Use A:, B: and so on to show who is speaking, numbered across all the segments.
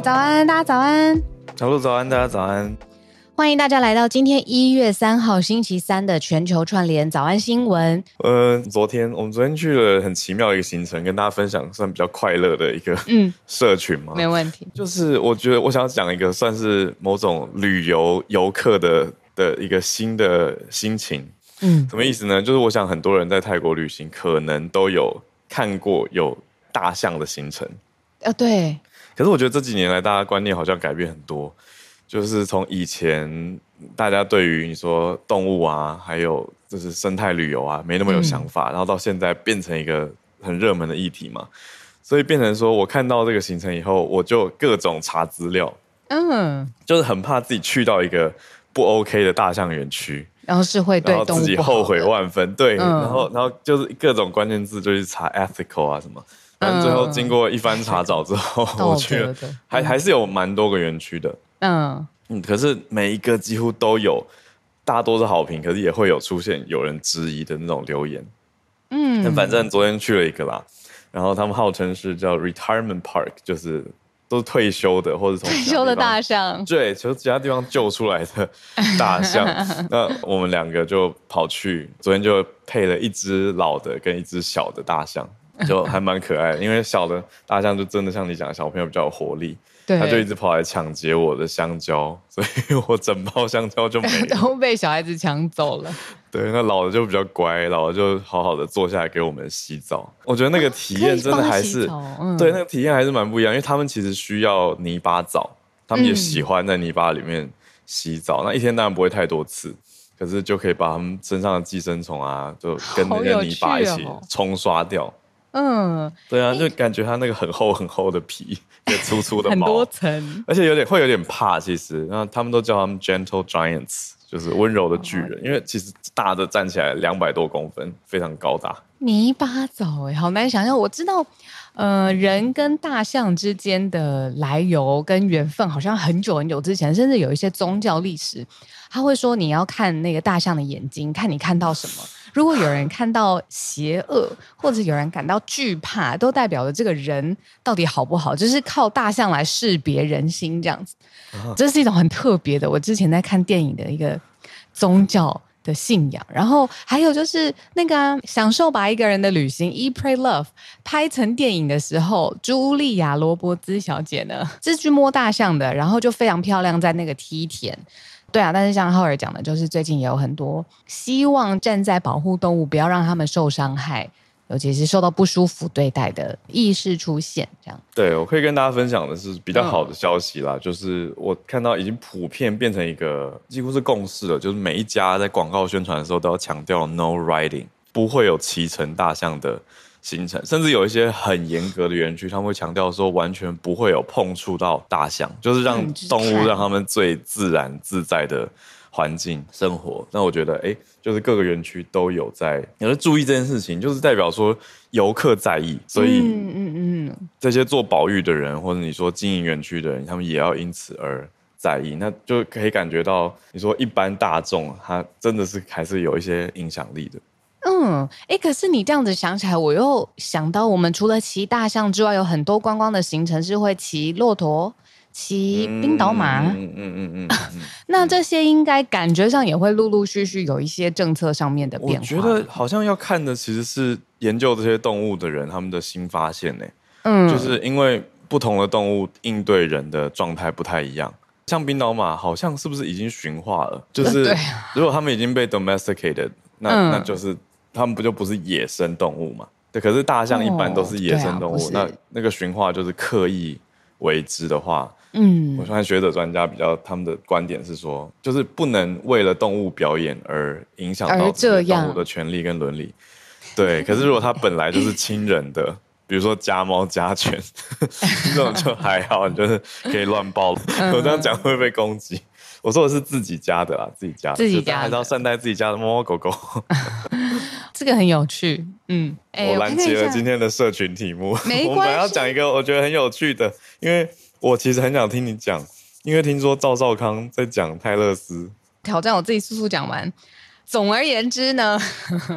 A: 早安，大家早安。
B: 小鹿早安，大家早安。
A: 欢迎大家来到今天一月三号星期三的全球串联早安新闻。
B: 呃，昨天我们昨天去了很奇妙一个行程，跟大家分享算比较快乐的一个嗯社群嘛，
A: 没问题。
B: 就是我觉得我想要讲一个算是某种旅游游客的的一个新的心情。嗯，什么意思呢？就是我想很多人在泰国旅行，可能都有看过有大象的行程。
A: 呃，对。
B: 可是我觉得这几年来，大家观念好像改变很多，就是从以前大家对于你说动物啊，还有就是生态旅游啊，没那么有想法，嗯，然后到现在变成一个很热门的议题嘛，所以变成说我看到这个行程以后，我就各种查资料，嗯，就是很怕自己去到一个不 OK 的大象园区，
A: 然后是会对
B: 自己后悔万分，对，嗯，然后然后就是各种关键字就去查 ethical 啊什么。但最后经过一番查找之后，嗯、我觉得还还是有蛮多个园区的。嗯嗯，可是每一个几乎都有，大多是好评，可是也会有出现有人质疑的那种留言。嗯，但反正昨天去了一个啦，然后他们号称是叫 Retirement Park，就是都是退休的或者从退
A: 休的大象，
B: 对，从其他地方救出来的大象。那我们两个就跑去，昨天就配了一只老的跟一只小的大象。就还蛮可爱的，因为小的大象就真的像你讲，小朋友比较有活力，对，他就一直跑来抢劫我的香蕉，所以我整包香蕉就没了，
A: 都被小孩子抢走了。
B: 对，那老的就比较乖，老的就好好的坐下来给我们洗澡。我觉得那个体验真的还是，嗯、对，那个体验还是蛮不一样，因为他们其实需要泥巴澡，他们也喜欢在泥巴里面洗澡。嗯、那一天当然不会太多次，可是就可以把他们身上的寄生虫啊，就跟那个泥巴一起冲刷掉。嗯，对啊，就感觉它那个很厚很厚的皮，也粗粗的毛，
A: 很多层，
B: 而且有点会有点怕。其实，然后他们都叫他们 gentle giants，就是温柔的巨人，因为其实大的站起来两百多公分，非常高大。
A: 泥巴走哎，好难想象。我知道，呃，人跟大象之间的来由跟缘分，好像很久很久之前，甚至有一些宗教历史，他会说你要看那个大象的眼睛，看你看到什么。如果有人看到邪恶，或者有人感到惧怕，都代表着这个人到底好不好，就是靠大象来识别人心这样子。这是一种很特别的，我之前在看电影的一个宗教的信仰。然后还有就是那个、啊、享受把一个人的旅行《Eat Pray Love》拍成电影的时候，茱莉亚·罗伯兹小姐呢，是去摸大象的，然后就非常漂亮，在那个梯田。对啊，但是像浩尔讲的，就是最近也有很多希望站在保护动物，不要让他们受伤害，尤其是受到不舒服对待的意识出现。这样，
B: 对，我可以跟大家分享的是比较好的消息啦，就是我看到已经普遍变成一个几乎是共识了，就是每一家在广告宣传的时候都要强调 no riding，不会有骑乘大象的。行程，甚至有一些很严格的园区，他们会强调说完全不会有碰触到大象，就是让动物让他们最自然自在的环境生活。那我觉得，哎，就是各个园区都有在有在注意这件事情，就是代表说游客在意，所以嗯嗯嗯，这些做保育的人或者你说经营园区的人，他们也要因此而在意，那就可以感觉到你说一般大众他真的是还是有一些影响力的。
A: 嗯，哎，可是你这样子想起来，我又想到，我们除了骑大象之外，有很多观光的行程是会骑骆驼、骑冰岛马。嗯嗯嗯嗯。那这些应该感觉上也会陆陆续续有一些政策上面的变化。
B: 我觉得好像要看的其实是研究这些动物的人他们的新发现呢。
A: 嗯，
B: 就是因为不同的动物应对人的状态不太一样。像冰岛马好像是不是已经驯化了？就是如果他们已经被 domesticated，那、嗯、那就是他们不就不是野生动物嘛？对，可是大象一般都是野生动物，哦啊、那那个驯化就是刻意为之的话。嗯，我看学者专家比较他们的观点是说，就是不能为了动物表演而影响到这动物的权利跟伦理。对，可是如果它本来就是亲人的，比如说家猫家犬，这种就还好，你就是可以乱抱。我这样讲会被攻击。我说的是自己家的啦，自己家的，自己家还是要善待自己家的猫猫狗狗。
A: 这个很有趣，嗯，
B: 我拦截了今天的社群题目。没 关系，我们要讲一个我觉得很有趣的，因为。我其实很想听你讲，因为听说赵少康在讲泰勒斯
A: 挑战，我自己速速讲完。总而言之呢，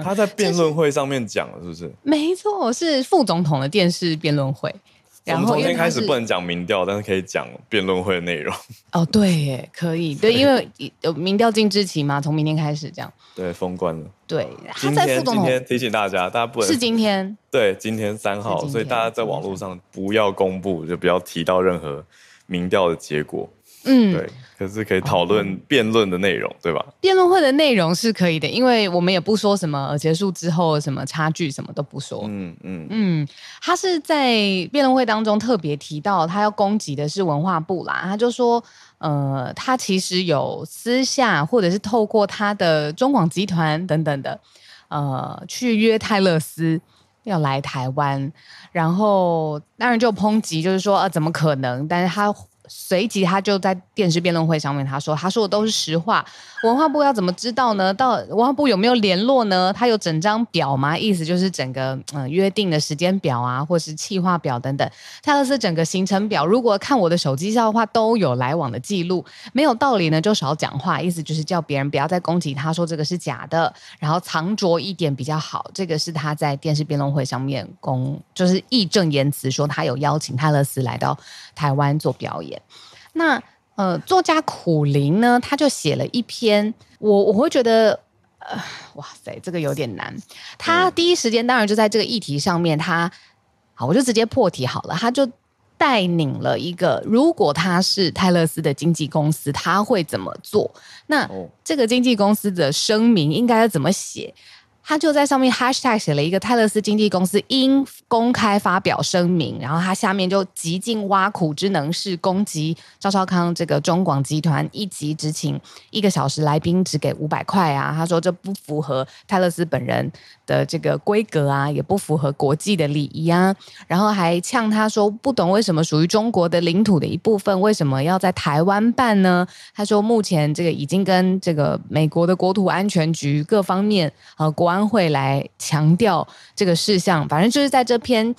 B: 他在辩论会上面讲了，是不是？
A: 没错，是副总统的电视辩论会。
B: 然后我们从今天开始不能讲民调，但是可以讲辩论会的内容。
A: 哦，对耶，可以，对，因为有民调禁制期嘛，从明天开始这样。
B: 对，封关了。
A: 对，
B: 今天今天提醒大家，大家不能
A: 是今天。
B: 对，今天三号，所以大家在网络上不要公布，就不要提到任何民调的结果。嗯，对，可是可以讨论辩论的内容，对吧？
A: 辩论会的内容是可以的，因为我们也不说什么结束之后什么差距，什么都不说。嗯嗯嗯，他是在辩论会当中特别提到，他要攻击的是文化部啦。他就说，呃，他其实有私下或者是透过他的中广集团等等的，呃，去约泰勒斯要来台湾，然后当然就抨击，就是说，啊，怎么可能？但是他。随即，他就在电视辩论会上面，他说：“他说的都是实话。文化部要怎么知道呢？到文化部有没有联络呢？他有整张表吗？意思就是整个嗯、约定的时间表啊，或是企划表等等。泰勒斯整个行程表，如果看我的手机上的话，都有来往的记录。没有道理呢，就少讲话。意思就是叫别人不要再攻击他，说这个是假的，然后藏拙一点比较好。这个是他在电视辩论会上面公，就是义正言辞说他有邀请泰勒斯来到台湾做表演。”那呃，作家苦苓呢，他就写了一篇，我我会觉得，呃，哇塞，这个有点难。他第一时间当然就在这个议题上面，他好，我就直接破题好了。他就带领了一个，如果他是泰勒斯的经纪公司，他会怎么做？那这个经纪公司的声明应该要怎么写？他就在上面 hashtag 写了一个泰勒斯经纪公司应公开发表声明，然后他下面就极尽挖苦之能事，攻击赵少康这个中广集团一级执勤一个小时来宾只给五百块啊，他说这不符合泰勒斯本人的这个规格啊，也不符合国际的礼仪啊，然后还呛他说不懂为什么属于中国的领土的一部分为什么要在台湾办呢？他说目前这个已经跟这个美国的国土安全局各方面呃国。安会来强调这个事项，反正就是在这篇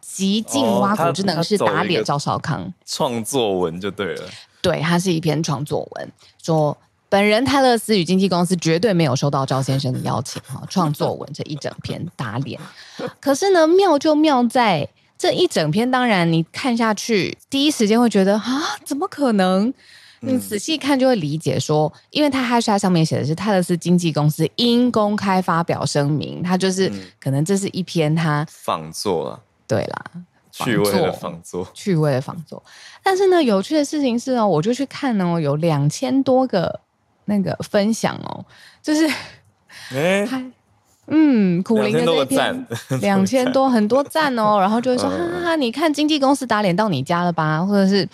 A: 极尽挖苦之能事打脸赵少康
B: 创作文就对了。
A: 对，他是一篇创作文，说本人泰勒斯与经纪公司绝对没有收到赵先生的邀请。哈，创作文这一整篇打脸，可是呢，妙就妙在这一整篇，当然你看下去，第一时间会觉得啊，怎么可能？你仔细看就会理解说，因为他 hashtag 上面写的是泰勒斯经纪公司应公开发表声明，他就是可能这是一篇他
B: 仿作了，
A: 对啦，
B: 趣味的仿作，
A: 趣味的仿作。但是呢，有趣的事情是哦，我就去看哦，有两千多个那个分享哦，就是哎，嗯，苦灵的这篇两千多 很多赞哦，然后就会说哈哈，你看经纪公司打脸到你家了吧，或者是。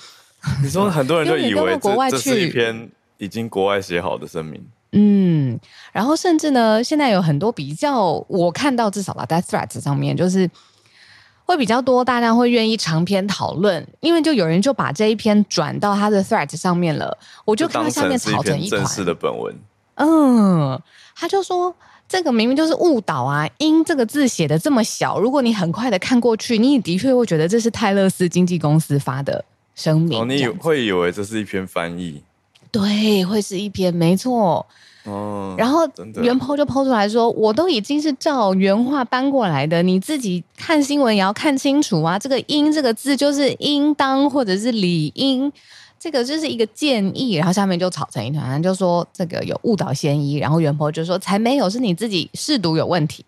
B: 你说很多人就以为这这是一篇已经国外写好的声明，
A: 嗯，然后甚至呢，现在有很多比较，我看到至少吧，在 Threads 上面就是会比较多，大家会愿意长篇讨论，因为就有人就把这一篇转到他的 Threads 上面了，我就看到下面吵成一团。
B: 正式的本文，
A: 嗯，他就说这个明明就是误导啊，因这个字写的这么小，如果你很快的看过去，你的确会觉得这是泰勒斯经纪公司发的。声明，
B: 哦，你会以为这是一篇翻译，
A: 对，会是一篇，没错。哦，然后原 po 就 po 出来说，我都已经是照原话搬过来的，你自己看新闻也要看清楚啊。这个“应”这个字就是应当或者是理应，这个就是一个建议。然后下面就吵成一团，就说这个有误导嫌疑。然后原 po 就说才没有，是你自己试读有问题。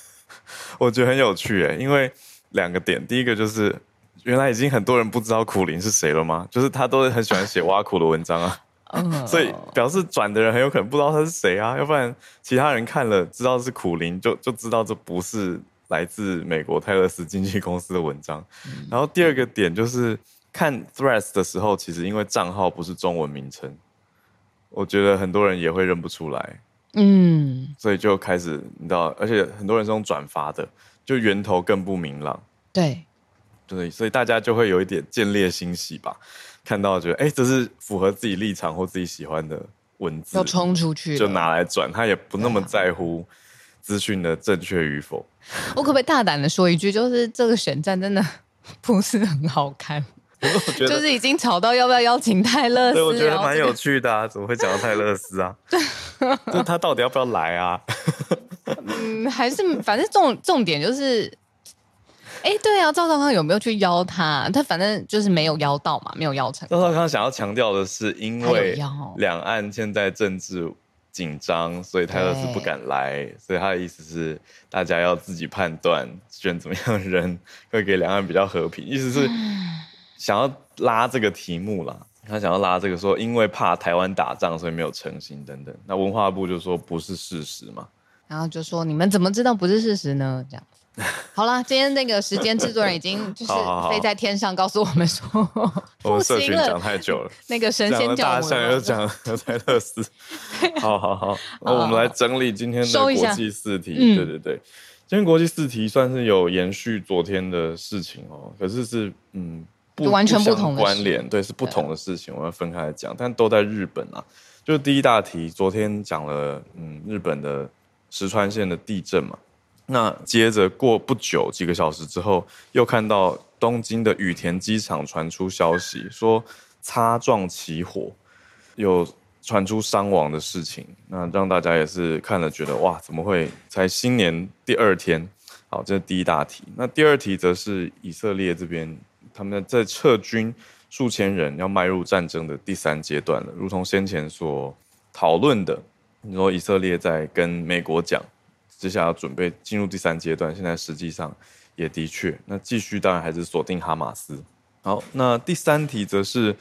B: 我觉得很有趣诶，因为。两个点，第一个就是原来已经很多人不知道苦苓是谁了吗？就是他都很喜欢写挖苦的文章啊，所以表示转的人很有可能不知道他是谁啊，要不然其他人看了知道是苦苓，就就知道这不是来自美国泰勒斯经纪公司的文章。然后第二个点就是看 Threads 的时候，其实因为账号不是中文名称，我觉得很多人也会认不出来。嗯，所以就开始你知道，而且很多人是用转发的，就源头更不明朗。
A: 对，
B: 对，所以大家就会有一点见猎心喜吧，看到觉得哎，这是符合自己立场或自己喜欢的文字，
A: 要冲出去，
B: 就拿来转，他也不那么在乎资讯的正确与否。
A: 我可不可以大胆的说一句，就是这个选战真的不是很好看。就是已经吵到要不要邀请泰勒斯，
B: 对，我觉得蛮有趣的啊，怎么会讲到泰勒斯啊？就他到底要不要来啊？
A: 嗯，还是反正重重点就是，哎，对啊，赵少康有没有去邀他？他反正就是没有邀到嘛，没有邀成。
B: 赵少康想要强调的是，因为两岸现在政治紧张，所以泰勒是不敢来，所以他的意思是大家要自己判断选怎么样的人会给两岸比较和平，意思是。想要拉这个题目啦，他想要拉这个说，因为怕台湾打仗，所以没有成行等等。那文化部就说不是事实嘛，
A: 然后就说你们怎么知道不是事实呢？这样子，好了，今天那个时间制作人已经就是飞在天上告诉我们说，
B: 我们社群讲太久了，
A: 那个神仙教
B: 大象又讲泰勒斯，好好好，那我们来整理今天的国际四题，对对对，今天国际四题算是有延续昨天的事情哦，可是是嗯。不
A: 完全不同的
B: 关联，对，是不同的事情，我们要分开来讲，但都在日本啊。就第一大题，昨天讲了，嗯，日本的石川县的地震嘛。那接着过不久，几个小时之后，又看到东京的羽田机场传出消息，说擦撞起火，有传出伤亡的事情。那让大家也是看了，觉得哇，怎么会？才新年第二天，好，这是第一大题。那第二题则是以色列这边。他们在撤军数千人，要迈入战争的第三阶段了。如同先前所讨论的，你说以色列在跟美国讲，接下来要准备进入第三阶段，现在实际上也的确，那继续当然还是锁定哈马斯。好，那第三题则是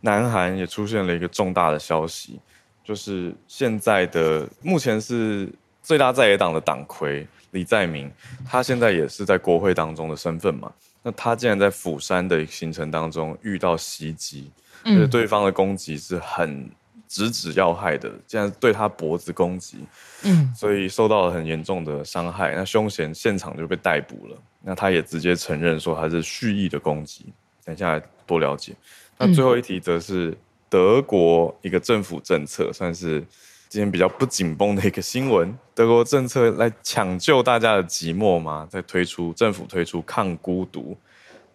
B: 南韩也出现了一个重大的消息，就是现在的目前是最大在野党的党魁李在明，他现在也是在国会当中的身份嘛。那他竟然在釜山的行程当中遇到袭击，嗯，就是对方的攻击是很直指要害的，竟然对他脖子攻击，嗯，所以受到了很严重的伤害。那凶嫌现场就被逮捕了。那他也直接承认说他是蓄意的攻击。等一下来多了解。那最后一题则是德国一个政府政策，算是。今天比较不紧绷的一个新闻，德国政策来抢救大家的寂寞吗？在推出政府推出抗孤独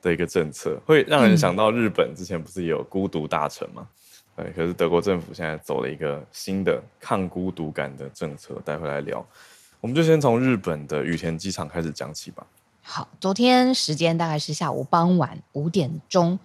B: 的一个政策，会让人想到日本之前不是也有孤独大臣吗？对，可是德国政府现在走了一个新的抗孤独感的政策，待会来聊。我们就先从日本的羽田机场开始讲起吧。
A: 好，昨天时间大概是下午傍晚五点钟。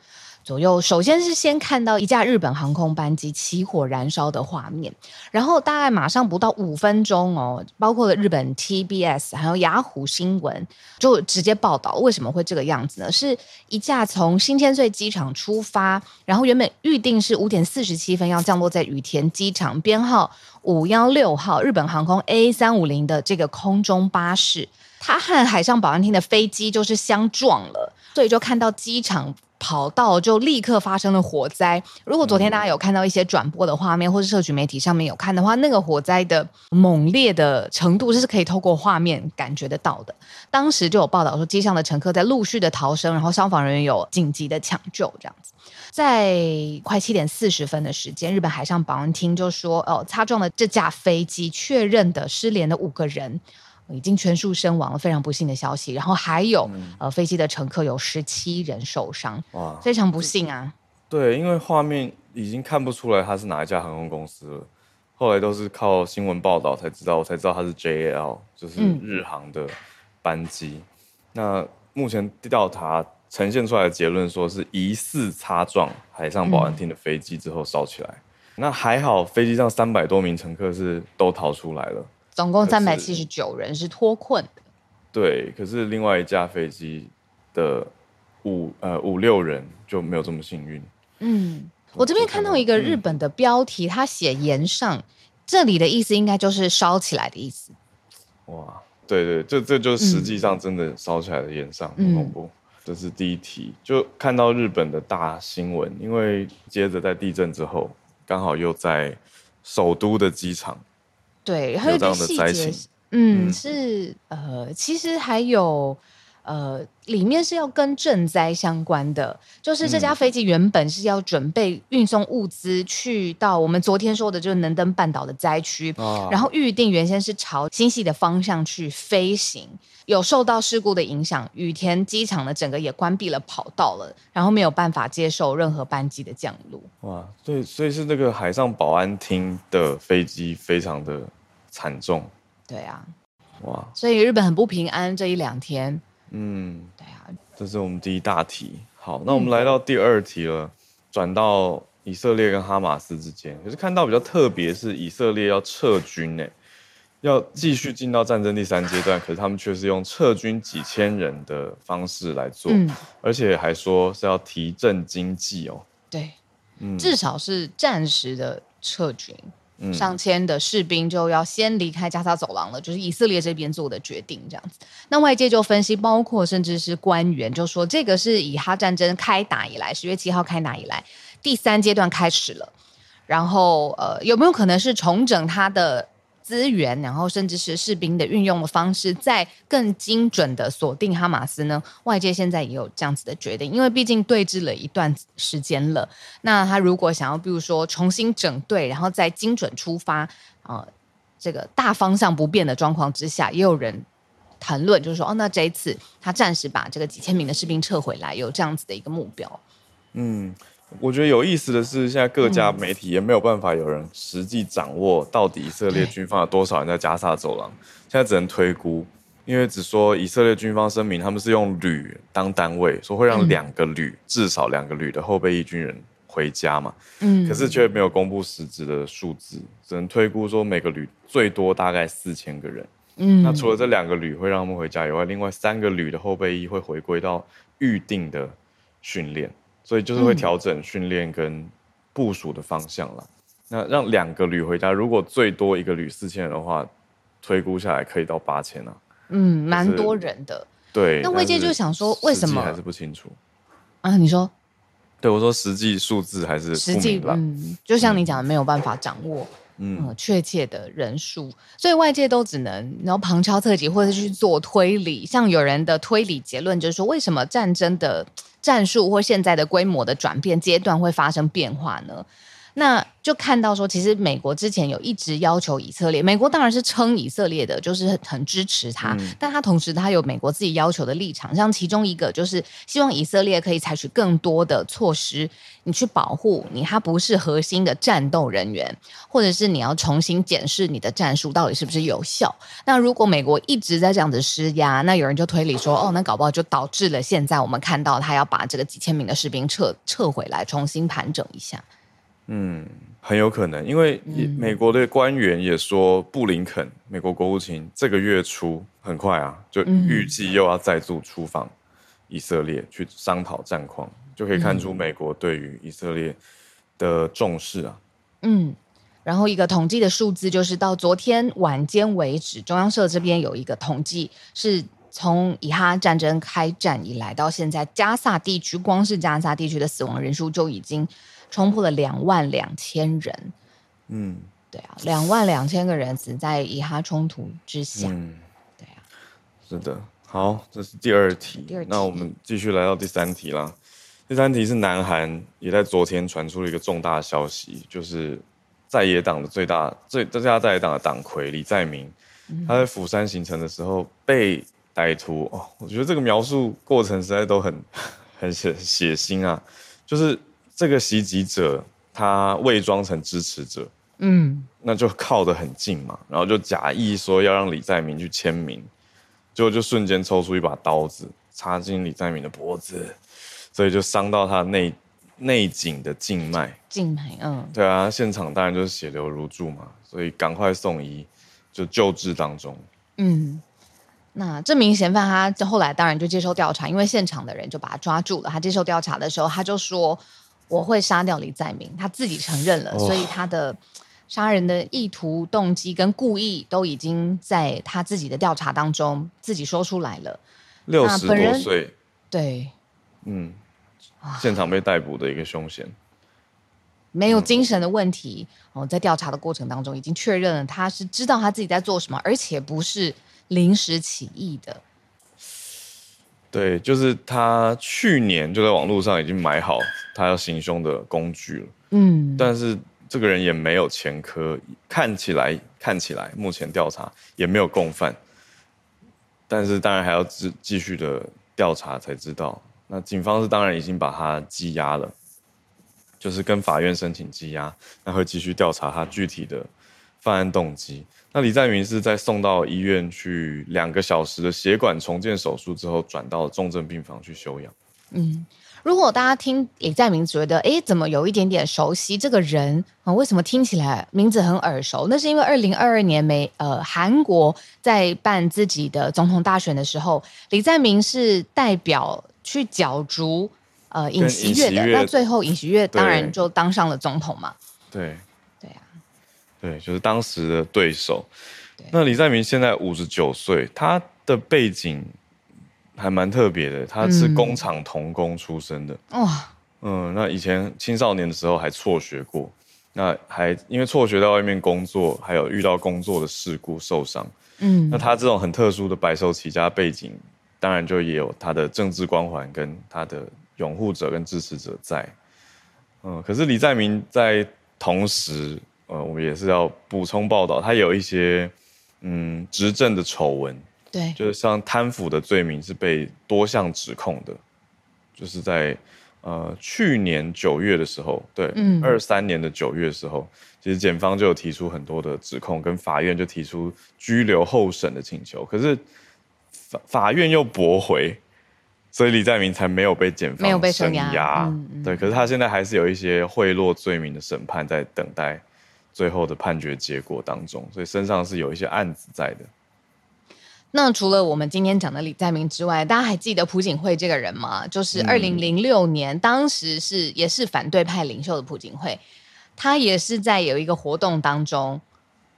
A: 左右，首先是先看到一架日本航空班机起火燃烧的画面，然后大概马上不到五分钟哦，包括了日本 TBS 还有雅虎新闻就直接报道为什么会这个样子呢？是一架从新千岁机场出发，然后原本预定是五点四十七分要降落在羽田机场，编号五幺六号日本航空 A 三五零的这个空中巴士，它和海上保安厅的飞机就是相撞了，所以就看到机场。跑道就立刻发生了火灾。如果昨天大家有看到一些转播的画面，或是社群媒体上面有看的话，那个火灾的猛烈的程度是可以透过画面感觉得到的。当时就有报道说，机上的乘客在陆续的逃生，然后消防人员有紧急的抢救。这样子，在快七点四十分的时间，日本海上保安厅就说，哦，擦撞了这架飞机，确认的失联的五个人。已经全数身亡了，非常不幸的消息。然后还有，嗯、呃，飞机的乘客有十七人受伤，哇，非常不幸啊。
B: 对，因为画面已经看不出来他是哪一家航空公司了，后来都是靠新闻报道才知道，我才知道他是 JAL，就是日航的班机。嗯、那目前调查呈现出来的结论说是疑似擦撞海上保安厅的飞机之后烧起来。嗯、那还好，飞机上三百多名乘客是都逃出来了。
A: 总共三百七十九人是脱困的，
B: 对。可是另外一架飞机的五呃五六人就没有这么幸运。
A: 嗯，我这边看到一个日本的标题，他写“岩上”，这里的意思应该就是烧起来的意思。
B: 哇，对对，这这就实际上真的烧起来的岩上，很恐怖。嗯这是第一题，就看到日本的大新闻，因为接着在地震之后，刚好又在首都的机场，
A: 对，还有这样的灾情，嗯，是呃，其实还有。呃，里面是要跟赈灾相关的，就是这架飞机原本是要准备运送物资去到我们昨天说的，就是能登半岛的灾区，哦、然后预定原先是朝新系的方向去飞行，有受到事故的影响，羽田机场呢整个也关闭了跑道了，然后没有办法接受任何班机的降落。
B: 哇，对，所以是那个海上保安厅的飞机非常的惨重。
A: 对啊，
B: 哇，
A: 所以日本很不平安这一两天。
B: 嗯，对啊，这是我们第一大题。好，那我们来到第二题了，转到以色列跟哈马斯之间，可是看到比较特别是以色列要撤军呢，要继续进到战争第三阶段，可是他们却是用撤军几千人的方式来做，嗯，而且还说是要提振经济哦。
A: 对，嗯，至少是暂时的撤军。上千的士兵就要先离开加沙走廊了，就是以色列这边做的决定这样子。那外界就分析，包括甚至是官员就说，这个是以哈战争开打以来，十月七号开打以来第三阶段开始了。然后呃，有没有可能是重整他的？资源，然后甚至是士兵的运用的方式，再更精准的锁定哈马斯呢？外界现在也有这样子的决定，因为毕竟对峙了一段时间了。那他如果想要，比如说重新整队，然后再精准出发，啊、这个大方向不变的状况之下，也有人谈论，就是说，哦，那这一次他暂时把这个几千名的士兵撤回来，有这样子的一个目标。嗯。
B: 我觉得有意思的是，现在各家媒体也没有办法有人实际掌握到底以色列军方有多少人在加沙走廊，现在只能推估，因为只说以色列军方声明他们是用旅当单位，说会让两个旅至少两个旅的后备役军人回家嘛，嗯，可是却没有公布实质的数字，只能推估说每个旅最多大概四千个人，嗯，那除了这两个旅会让他们回家以外，另外三个旅的后备役会回归到预定的训练。所以就是会调整训练跟部署的方向了。嗯、那让两个旅回家，如果最多一个旅四千人的话，推估下来可以到八千啊。
A: 嗯，蛮多人的。
B: 对。
A: 那魏健就想说，为什么
B: 还是不清楚？
A: 啊，你说？
B: 对，我说实际数字还是实际吧。
A: 嗯，就像你讲的，没有办法掌握嗯确切的人数，所以外界都只能然后旁敲侧击，或者是去做推理。像有人的推理结论就是说，为什么战争的？战术或现在的规模的转变阶段会发生变化呢？那就看到说，其实美国之前有一直要求以色列，美国当然是称以色列的，就是很，很支持他，嗯、但他同时他有美国自己要求的立场，像其中一个就是希望以色列可以采取更多的措施，你去保护你，他不是核心的战斗人员，或者是你要重新检视你的战术到底是不是有效。那如果美国一直在这样子施压，那有人就推理说，哦，那搞不好就导致了现在我们看到他要把这个几千名的士兵撤撤回来，重新盘整一下。
B: 嗯，很有可能，因为美国的官员也说，布林肯，美国国务卿这个月初很快啊，就预计又要再度出访以色列去商讨战况，就可以看出美国对于以色列的重视啊。
A: 嗯，然后一个统计的数字就是到昨天晚间为止，中央社这边有一个统计，是从以哈战争开战以来到现在，加萨地区光是加萨地区的死亡人数就已经。冲破了两万两千人，嗯，对啊，两万两千个人死在以哈冲突之下，嗯，对啊，
B: 是的，好，这是第二题，第二题，那我们继续来到第三题啦。第三题是南韩也在昨天传出了一个重大消息，就是在野党的最大最最佳在野党的党魁李在明，他在釜山行程的时候被歹徒哦，我觉得这个描述过程实在都很 很血血腥啊，就是。这个袭击者他伪装成支持者，嗯，那就靠得很近嘛，然后就假意说要让李在明去签名，结果就瞬间抽出一把刀子插进李在明的脖子，所以就伤到他内内颈的静脉。
A: 静脉，嗯，
B: 对啊，现场当然就是血流如注嘛，所以赶快送医，就救治当中。
A: 嗯，那这名嫌犯他后来当然就接受调查，因为现场的人就把他抓住了。他接受调查的时候，他就说：“我会杀掉李在明。”他自己承认了，哦、所以他的杀人的意图、动机跟故意都已经在他自己的调查当中自己说出来了。
B: 六十多岁，
A: 对，
B: 嗯，现场被逮捕的一个凶嫌，
A: 没有精神的问题。哦、嗯，在调查的过程当中已经确认了，他是知道他自己在做什么，而且不是。临时起意的，
B: 对，就是他去年就在网络上已经买好他要行凶的工具了，嗯，但是这个人也没有前科，看起来看起来目前调查也没有共犯，但是当然还要继继续的调查才知道。那警方是当然已经把他羁押了，就是跟法院申请羁押，那会继续调查他具体的犯案动机。那李在明是在送到医院去两个小时的血管重建手术之后，转到重症病房去休养。
A: 嗯，如果大家听李在明觉得，哎，怎么有一点点熟悉这个人啊？为什么听起来名字很耳熟？那是因为二零二二年美呃韩国在办自己的总统大选的时候，李在明是代表去角逐呃尹锡悦的，那最后尹锡悦当然就当上了总统嘛。
B: 对。对，就是当时的对手。那李在明现在五十九岁，他的背景还蛮特别的，他是工厂童工出身的。哇、嗯，嗯，那以前青少年的时候还辍学过，那还因为辍学在外面工作，还有遇到工作的事故受伤。嗯，那他这种很特殊的白手起家背景，当然就也有他的政治光环跟他的拥护者跟支持者在。嗯，可是李在明在同时。呃，我们也是要补充报道，他有一些嗯执政的丑闻，
A: 对，
B: 就是像贪腐的罪名是被多项指控的，就是在呃去年九月的时候，对，嗯，二三年的九月的时候，其实检方就有提出很多的指控，跟法院就提出拘留候审的请求，可是法法院又驳回，所以李在明才没有被检方没有被声押，嗯嗯，对，可是他现在还是有一些贿赂罪名的审判在等待。最后的判决结果当中，所以身上是有一些案子在的。
A: 那除了我们今天讲的李在明之外，大家还记得朴槿惠这个人吗？就是二零零六年，嗯、当时是也是反对派领袖的朴槿惠，他也是在有一个活动当中，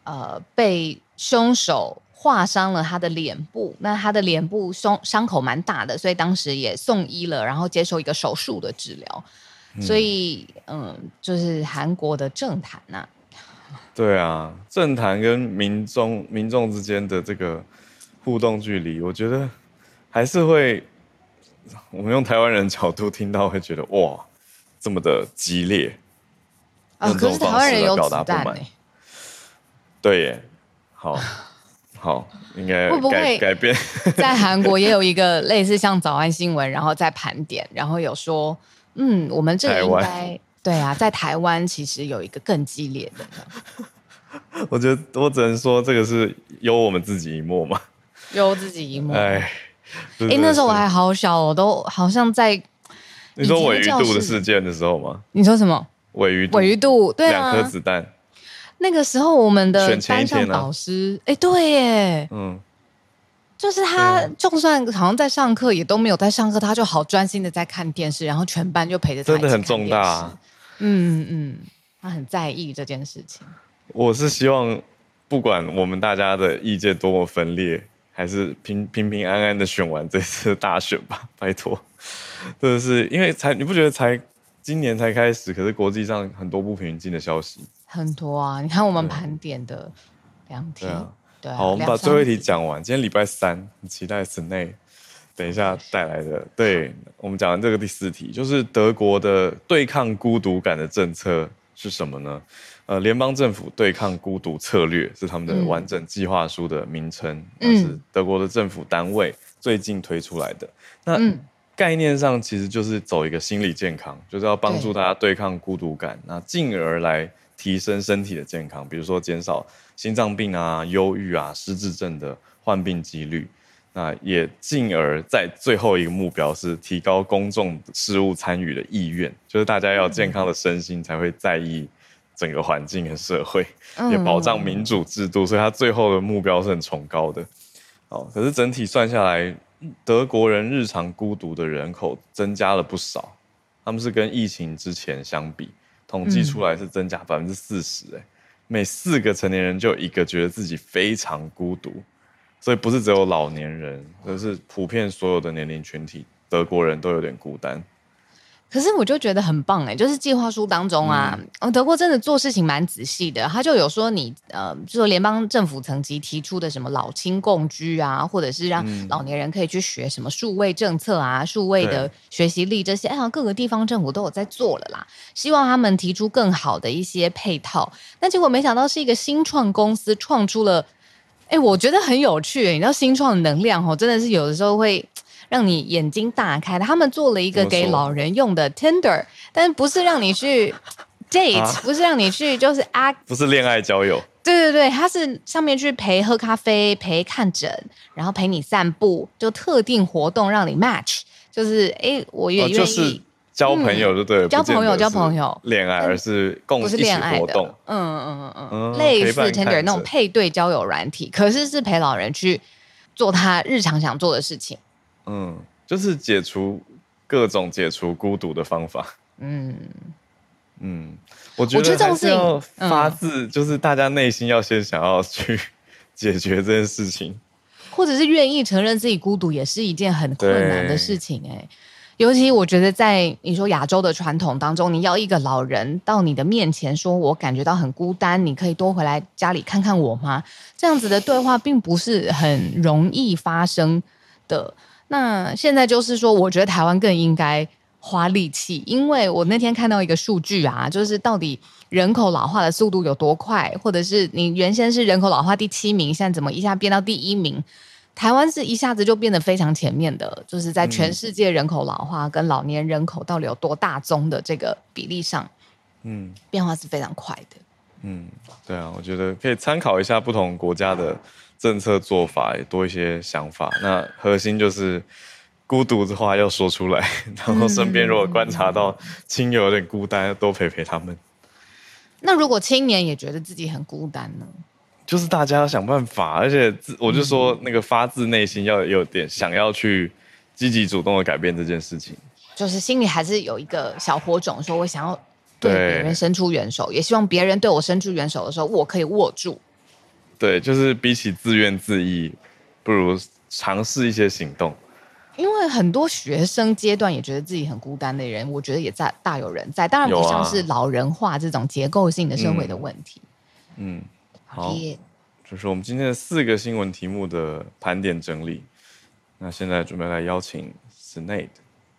A: 呃，被凶手划伤了他的脸部。那他的脸部伤伤口蛮大的，所以当时也送医了，然后接受一个手术的治疗。嗯、所以，嗯，就是韩国的政坛呐、啊。
B: 对啊，政坛跟民众民众之间的这个互动距离，我觉得还是会，我们用台湾人角度听到会觉得哇，这么的激烈。
A: 啊、哦，可是台湾人有子弹。
B: 对耶，好，好，应该会不会改变？
A: 在韩国也有一个类似像早安新闻，然后在盘点，然后有说，嗯，我们这里应该。对啊，在台湾其实有一个更激烈的。
B: 我觉得我只能说，这个是有我们自己一幕嘛，
A: 有自己一幕。哎，哎，那时候我还好小，我都好像在。
B: 你说尾鱼肚的事件的时候吗？
A: 你说什么？
B: 尾鱼
A: 尾鱼肚，对啊，
B: 两颗子弹。
A: 那个时候我们的班上导师，哎，对耶，嗯。就是他，就算好像在上课，也都没有在上课，他就好专心的在看电视，然后全班就陪着他。
B: 真的很重大啊。
A: 嗯嗯，他很在意这件事情。
B: 我是希望，不管我们大家的意见多么分裂，还是平平平安安的选完这次大选吧，拜托。真的是因为才你不觉得才今年才开始，可是国际上很多不平静的消息。
A: 很多啊，你看我们盘点的两天。对啊、
B: 好，我们把最后一题讲完。今天礼拜三，很期待 Snae 等一下带来的。对，我们讲完这个第四题，就是德国的对抗孤独感的政策是什么呢？呃，联邦政府对抗孤独策略是他们的完整计划书的名称，那、嗯、是德国的政府单位最近推出来的。那概念上其实就是走一个心理健康，就是要帮助大家对抗孤独感，那进而来提升身体的健康，比如说减少。心脏病啊、忧郁啊、失智症的患病几率，那也进而在最后一个目标是提高公众事务参与的意愿，就是大家要健康的身心才会在意整个环境和社会，也保障民主制度，所以他最后的目标是很崇高的。哦，可是整体算下来，德国人日常孤独的人口增加了不少。他们是跟疫情之前相比，统计出来是增加百分之四十。哎，每四个成年人就有一个觉得自己非常孤独，所以不是只有老年人，而是普遍所有的年龄群体，德国人都有点孤单。
A: 可是我就觉得很棒哎，就是计划书当中啊，嗯，德国真的做事情蛮仔细的。他就有说你呃，就说联邦政府层级提出的什么老青共居啊，或者是让老年人可以去学什么数位政策啊、数位的学习力这些，哎呀，各个地方政府都有在做了啦。希望他们提出更好的一些配套，但结果没想到是一个新创公司创出了，哎，我觉得很有趣。你知道新创的能量哦，真的是有的时候会。让你眼睛大开的，他们做了一个给老人用的 Tinder，但是不是让你去 date，、啊、不是让你去就是 act，
B: 不是恋爱交友。
A: 对对对，他是上面去陪喝咖啡、陪看诊，然后陪你散步，就特定活动让你 match，就是哎，我也愿意、哦就是、交朋友，就对了、嗯，交朋友交朋友，
B: 恋爱而是共不是恋爱的，
A: 嗯嗯嗯嗯，类似 Tinder 那种配对交友软体，可是是陪老人去做他日常想做的事情。
B: 嗯，就是解除各种解除孤独的方法。嗯。嗯，我觉得还是要发自，就是大家内心要先想要去 解决这件事情，
A: 或者是愿意承认自己孤独，也是一件很困难的事情、欸。哎，尤其我觉得在你说亚洲的传统当中，你要一个老人到你的面前说“我感觉到很孤单，你可以多回来家里看看我吗？”这样子的对话并不是很容易发生的。那现在就是说，我觉得台湾更应该花力气，因为我那天看到一个数据啊，就是到底人口老化的速度有多快，或者是你原先是人口老化第七名，现在怎么一下变到第一名？台湾是一下子就变得非常前面的，就是在全世界人口老化跟老年人口到底有多大宗的这个比例上，嗯，变化是非常快的。
B: 嗯，对啊，我觉得可以参考一下不同国家的。政策做法也多一些想法，那核心就是孤独的话要说出来，然后身边如果观察到亲友有点孤单，多陪陪他们。
A: 那如果青年也觉得自己很孤单呢？
B: 就是大家要想办法，而且我就说那个发自内心要有点想要去积极主动的改变这件事情，
A: 就是心里还是有一个小火种，说我想要对别人伸出援手，也希望别人对我伸出援手的时候，我可以握住。
B: 对，就是比起自怨自艾，不如尝试一些行动。
A: 因为很多学生阶段也觉得自己很孤单的人，我觉得也在大有人在。当然不像是老人化这种结构性的社会的问题。
B: 嗯，嗯好，这是我们今天的四个新闻题目的盘点整理。那现在准备来邀请 Sinead，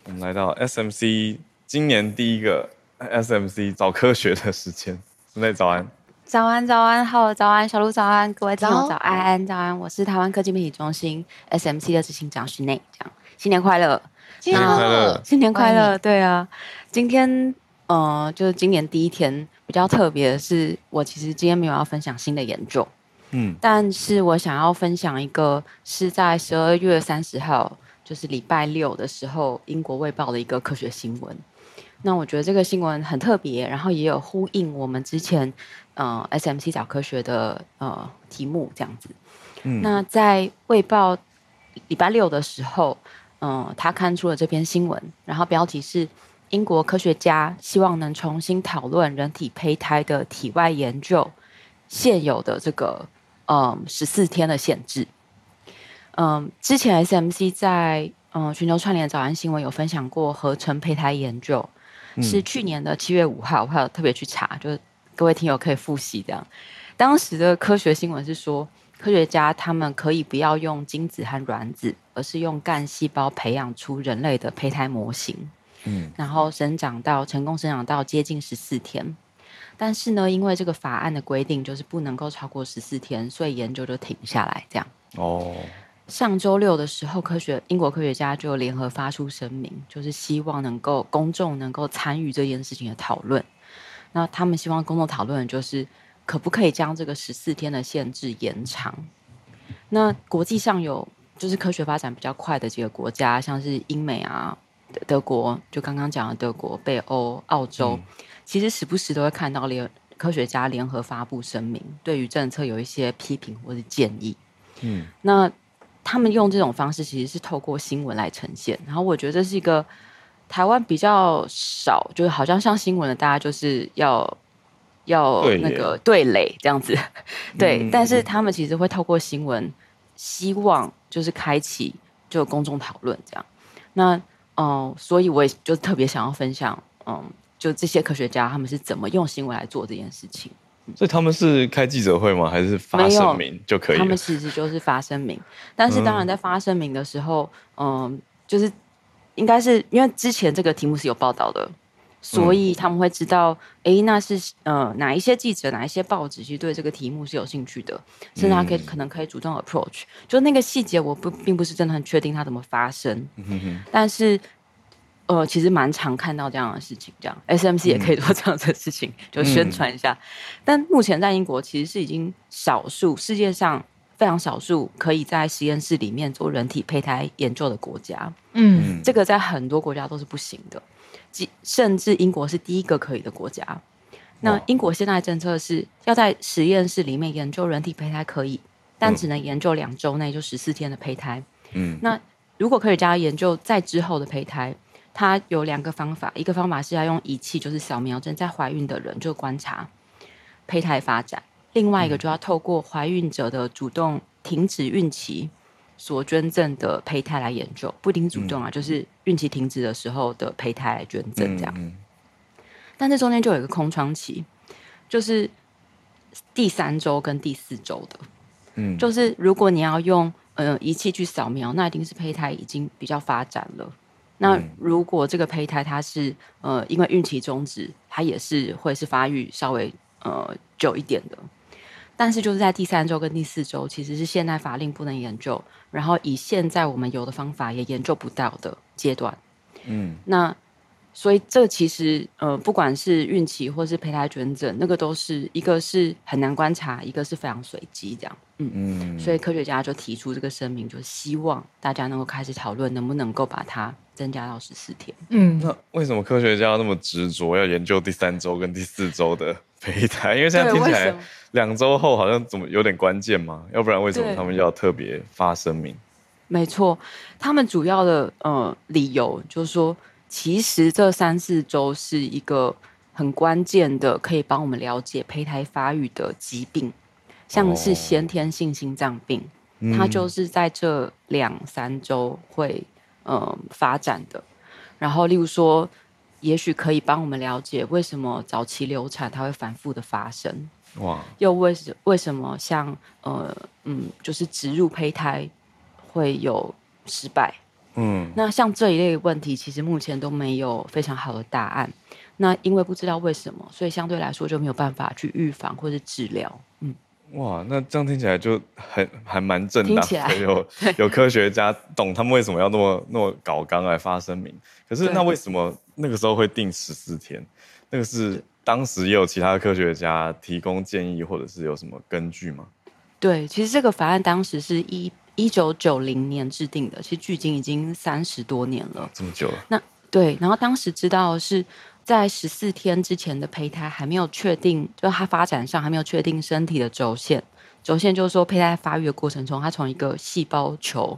B: 我们来到 SMC 今年第一个 SMC 早科学的时间。Sinead 早安。
C: 早安，早安，好，早安，小鹿，早安，各位听众早。安，早安，我是台湾科技媒体中心 SMC 的执行长 Sinead，这样，新年快乐，
B: 新年快乐，
C: 新年快乐，对啊，今天，呃，就是今年第一天，比较特别的是，我其实今天没有要分享新的研究，嗯，但是我想要分享一个是在十二月三十号，就是礼拜六的时候，英国卫报的一个科学新闻。那我觉得这个新闻很特别，然后也有呼应我们之前呃 SMC 小科学的呃题目这样子。嗯，那在卫报礼拜六的时候，嗯、呃，他刊出了这篇新闻，然后标题是英国科学家希望能重新讨论人体胚胎的体外研究现有的这个嗯十四天的限制。嗯、呃，之前 SMC 在嗯、呃、全球串联早安新闻有分享过合成胚胎研究。是去年的七月五号，我还有特别去查，就是各位听友可以复习这样。当时的科学新闻是说，科学家他们可以不要用精子和卵子，而是用干细胞培养出人类的胚胎模型，嗯，然后生长到成功生长到接近十四天。但是呢，因为这个法案的规定就是不能够超过十四天，所以研究就停下来这样。哦。上周六的时候，科学英国科学家就联合发出声明，就是希望能够公众能够参与这件事情的讨论。那他们希望公众讨论的就是可不可以将这个十四天的限制延长。那国际上有就是科学发展比较快的几个国家，像是英美啊、德国，就刚刚讲的德国、北欧、澳洲，嗯、其实时不时都会看到联科学家联合发布声明，对于政策有一些批评或者建议。嗯，那。他们用这种方式其实是透过新闻来呈现，然后我觉得这是一个台湾比较少，就是好像上新闻的大家就是要要那个对垒这样子，对，但是他们其实会透过新闻，希望就是开启就公众讨论这样，那嗯、呃，所以我也就特别想要分享，嗯，就这些科学家他们是怎么用行为来做这件事情。
B: 所以他们是开记者会吗？还是发声明就可以？
C: 他们其实就是发声明，但是当然在发声明的时候，嗯、呃，就是应该是因为之前这个题目是有报道的，所以他们会知道，哎、嗯，那是呃哪一些记者、哪一些报纸其实对这个题目是有兴趣的，甚至他可以、嗯、可能可以主动 approach。就那个细节，我不并不是真的很确定它怎么发生，嗯、哼哼但是。呃，其实蛮常看到这样的事情，这样 SMC 也可以做这样的事情，嗯、就宣传一下。但目前在英国其实是已经少数，世界上非常少数可以在实验室里面做人体胚胎研究的国家。嗯，这个在很多国家都是不行的，甚至英国是第一个可以的国家。那英国现在的政策是要在实验室里面研究人体胚胎可以，但只能研究两周内，就十四天的胚胎。嗯，那如果科学家研究在之后的胚胎。它有两个方法，一个方法是要用仪器，就是扫描正在怀孕的人就观察胚胎发展；另外一个就要透过怀孕者的主动停止孕期所捐赠的胚胎来研究，不一定主动啊，嗯、就是孕期停止的时候的胚胎来捐赠这样。嗯嗯、但这中间就有一个空窗期，就是第三周跟第四周的。嗯，就是如果你要用呃仪器去扫描，那一定是胚胎已经比较发展了。那如果这个胚胎它是呃因为孕期终止，它也是会是发育稍微呃久一点的，但是就是在第三周跟第四周，其实是现在法令不能研究，然后以现在我们有的方法也研究不到的阶段。嗯，那所以这其实呃不管是孕期或是胚胎捐赠，那个都是一个是很难观察，一个是非常随机这样。嗯嗯，所以科学家就提出这个声明，就希望大家能够开始讨论能不能够把它。增加到十四天。嗯，那
B: 为什么科学家要那么执着要研究第三周跟第四周的胚胎？因为现在听起来两周后好像怎么有点关键嘛？要不然为什么他们要特别发声明？
C: 没错，他们主要的呃理由就是说，其实这三四周是一个很关键的，可以帮我们了解胚胎发育的疾病，像是先天性心脏病，哦、它就是在这两三周会。嗯，发展的，然后例如说，也许可以帮我们了解为什么早期流产它会反复的发生，哇，又为什为什么像呃嗯，就是植入胚胎会有失败，嗯，那像这一类问题，其实目前都没有非常好的答案。那因为不知道为什么，所以相对来说就没有办法去预防或者治疗，嗯。
B: 哇，那这样听起来就很还蛮正当的，有有科学家懂他们为什么要那么那么搞刚来发声明。可是那为什么那个时候会定十四天？那个是当时也有其他的科学家提供建议，或者是有什么根据吗？
C: 对，其实这个法案当时是一一九九零年制定的，其实距今已经三十多年了，
B: 这么久了。
C: 那对，然后当时知道是。在十四天之前的胚胎还没有确定，就是它发展上还没有确定身体的轴线。轴线就是说，胚胎发育的过程中，它从一个细胞球，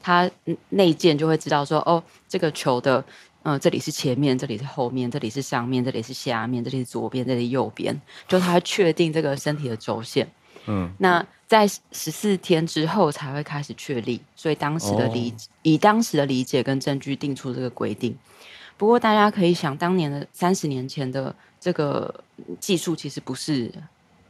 C: 它内建就会知道说，哦，这个球的，嗯、呃，这里是前面，这里是后面，这里是上面，这里是下面，这里是左边，这里是右边，就他确定这个身体的轴线。嗯，那在十四天之后才会开始确立，所以当时的理、哦、以当时的理解跟证据定出这个规定。不过大家可以想，当年的三十年前的这个技术其实不是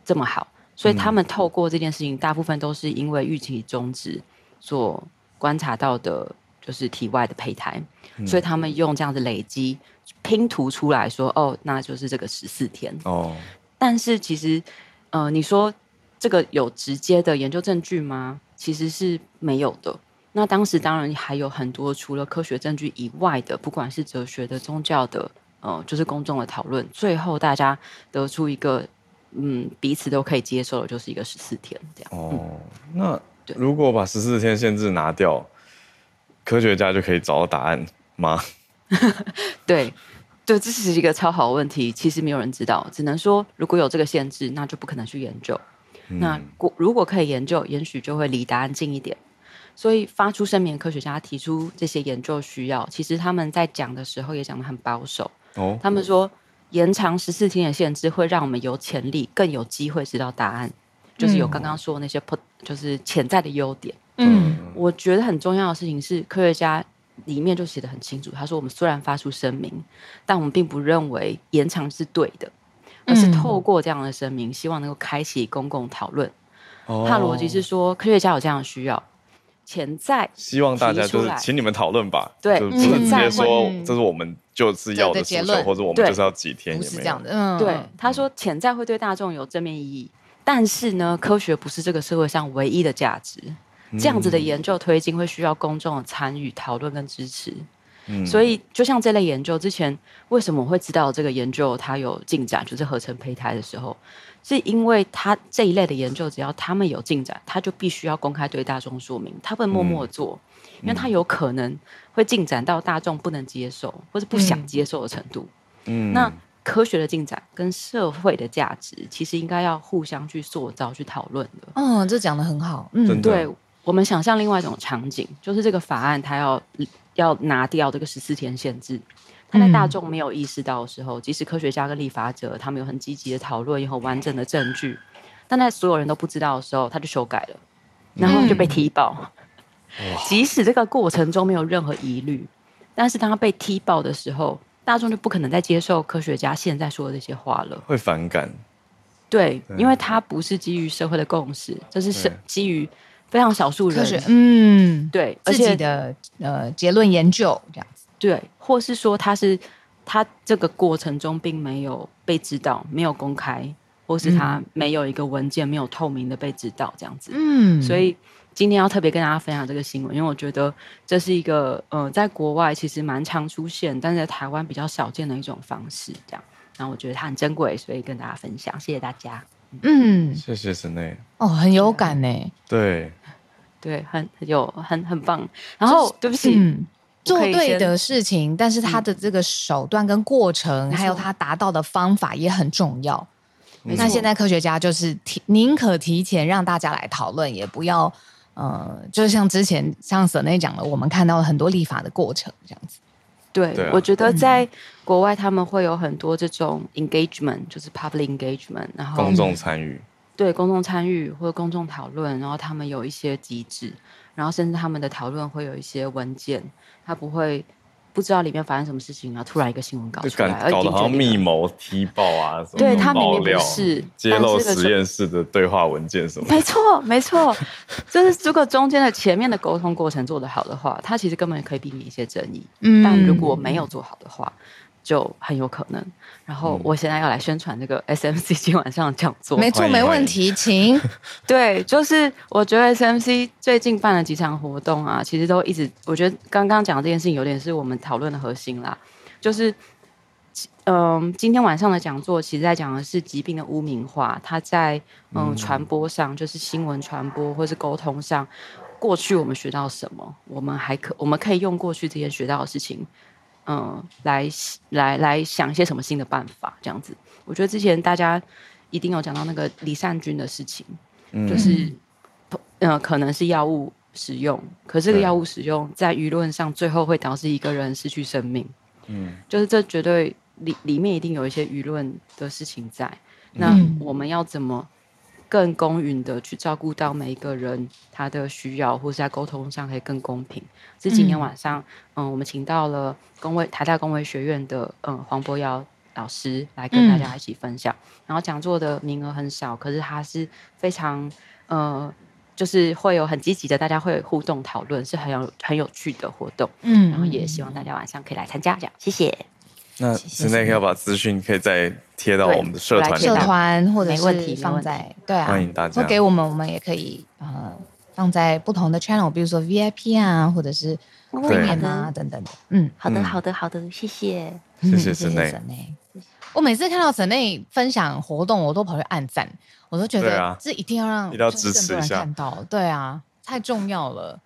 C: 这么好，所以他们透过这件事情，大部分都是因为预期终止所观察到的，就是体外的胚胎，所以他们用这样子累积拼图出来说，哦，那就是这个十四天哦。但是其实，呃，你说这个有直接的研究证据吗？其实是没有的。那当时当然还有很多除了科学证据以外的，不管是哲学的、宗教的，呃，就是公众的讨论。最后大家得出一个，嗯，彼此都可以接受的，就是一个十四天这样。哦，嗯、
B: 那如果把十四天限制拿掉，科学家就可以找到答案吗？
C: 对，对，这是一个超好的问题。其实没有人知道，只能说如果有这个限制，那就不可能去研究。嗯、那如果可以研究，也许就会离答案近一点。所以发出声明的科学家提出这些研究需要，其实他们在讲的时候也讲的很保守。哦，他们说延长十四天的限制会让我们有潜力更有机会知道答案，就是有刚刚说的那些 put 就是潜在的优点。嗯，我觉得很重要的事情是科学家里面就写的很清楚，他说我们虽然发出声明，但我们并不认为延长是对的，而是透过这样的声明，希望能够开启公共讨论。他逻辑是说科学家有这样的需要。潜在
B: 希望大家就是请你们讨论吧，对，不是直接说这是我们就是要的结论，或者我们就是要几天，
A: 不是这样的。嗯，
C: 对，他说潜在会对大众有正面意义，但是呢，科学不是这个社会上唯一的价值。这样子的研究推进会需要公众的参与、讨论跟支持。嗯，所以就像这类研究之前，为什么我会知道这个研究它有进展，就是合成胚胎的时候。是因为它这一类的研究，只要他们有进展，他就必须要公开对大众说明，他不能默默做，嗯、因为他有可能会进展到大众不能接受或是不想接受的程度。嗯，那科学的进展跟社会的价值，其实应该要互相去塑造、去讨论的。
A: 嗯，这讲的很好。嗯，
C: 对，我们想象另外一种场景，就是这个法案它要要拿掉这个十四天限制。他在大众没有意识到的时候，嗯、即使科学家跟立法者他们有很积极的讨论，有很完整的证据，但在所有人都不知道的时候，他就修改了，然后就被踢爆。嗯、即使这个过程中没有任何疑虑，但是当他被踢爆的时候，大众就不可能再接受科学家现在说的这些话了，
B: 会反感。
C: 对，对因为他不是基于社会的共识，这是是基于非常少数人，
A: 科学嗯，
C: 对，
A: 自己的呃结论研究这样
C: 子。对，或是说他是他这个过程中并没有被知道，没有公开，或是他没有一个文件没有透明的被知道这样子。嗯，所以今天要特别跟大家分享这个新闻，因为我觉得这是一个呃，在国外其实蛮常出现，但是在台湾比较少见的一种方式。这样，然后我觉得它很珍贵，所以跟大家分享。谢谢大家。
A: 嗯，
B: 谢谢神内。
A: 哦，很有感呢。
B: 对，
C: 对，很有很很棒。然后，对不起。嗯
A: 做对的事情，但是他的这个手段跟过程，嗯、还有他达到的方法也很重要。那错现在科学家就是提宁可提前让大家来讨论，也不要呃，就是像之前像 Sine 讲的，我们看到了很多立法的过程这样子。
C: 对，对啊、我觉得在国外他们会有很多这种 engagement，就是 public engagement，然后
B: 公众参与。
C: 对，公众参与或者公众讨论，然后他们有一些机制，然后甚至他们的讨论会有一些文件。他不会不知道里面发生什么事情，然后突然一个新闻稿出来，
B: 搞得好像密谋踢爆啊什么？
C: 对，他明明不是
B: 揭露实验室的对话文件什么？
C: 没错，没错，就是如果中间的前面的沟通过程做得好的话，他其实根本可以避免一些争议。嗯，但如果没有做好的话。就很有可能。然后我现在要来宣传这个 SMC 今晚上的讲座，
A: 没错，没问题，请。
C: 对，就是我觉得 SMC 最近办了几场活动啊，其实都一直，我觉得刚刚讲的这件事情有点是我们讨论的核心啦。就是，嗯，今天晚上的讲座其实在讲的是疾病的污名化，它在嗯传播上，就是新闻传播或是沟通上，过去我们学到什么，我们还可我们可以用过去这些学到的事情。嗯，来来来想一些什么新的办法，这样子。我觉得之前大家一定有讲到那个李善均的事情，嗯、就是嗯、呃，可能是药物使用，可是这个药物使用在舆论上最后会导致一个人失去生命。嗯，就是这绝对里里面一定有一些舆论的事情在。那我们要怎么？更公允的去照顾到每一个人他的需要，或是在沟通上可以更公平。是今天晚上，嗯，嗯，我们请到了工位台大工位学院的嗯黄博尧老师来跟大家一起分享。嗯、然后讲座的名额很少，可是他是非常呃，就是会有很积极的，大家会互动讨论，是很有很有趣的活动。嗯，然后也希望大家晚上可以来参加，这样谢谢。
B: 那现在要把资讯可以再贴到我们的社团，
A: 社团或者问题放在对啊，
B: 欢迎大家。
A: 会给我们，我们也可以呃放在不同的 channel，比如说 VIP 啊，或者是会员啊等等的。嗯，
C: 好的，好的，好的，谢谢，
B: 谢谢 Sine。
A: 我每次看到 Sine 分享活动，我都跑去按赞，我都觉得这一定要让
B: 一定要支持一下，
A: 看到对啊，太重要了。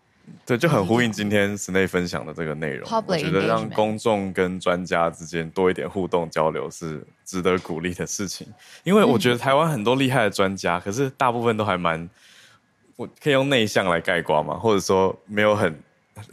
B: 对，就很呼应今天 Sine 分享的这个内容。我觉得让公众跟专家之间多一点互动交流是值得鼓励的事情。因为我觉得台湾很多厉害的专家，可是大部分都还蛮我可以用内向来概括嘛？或者说没有很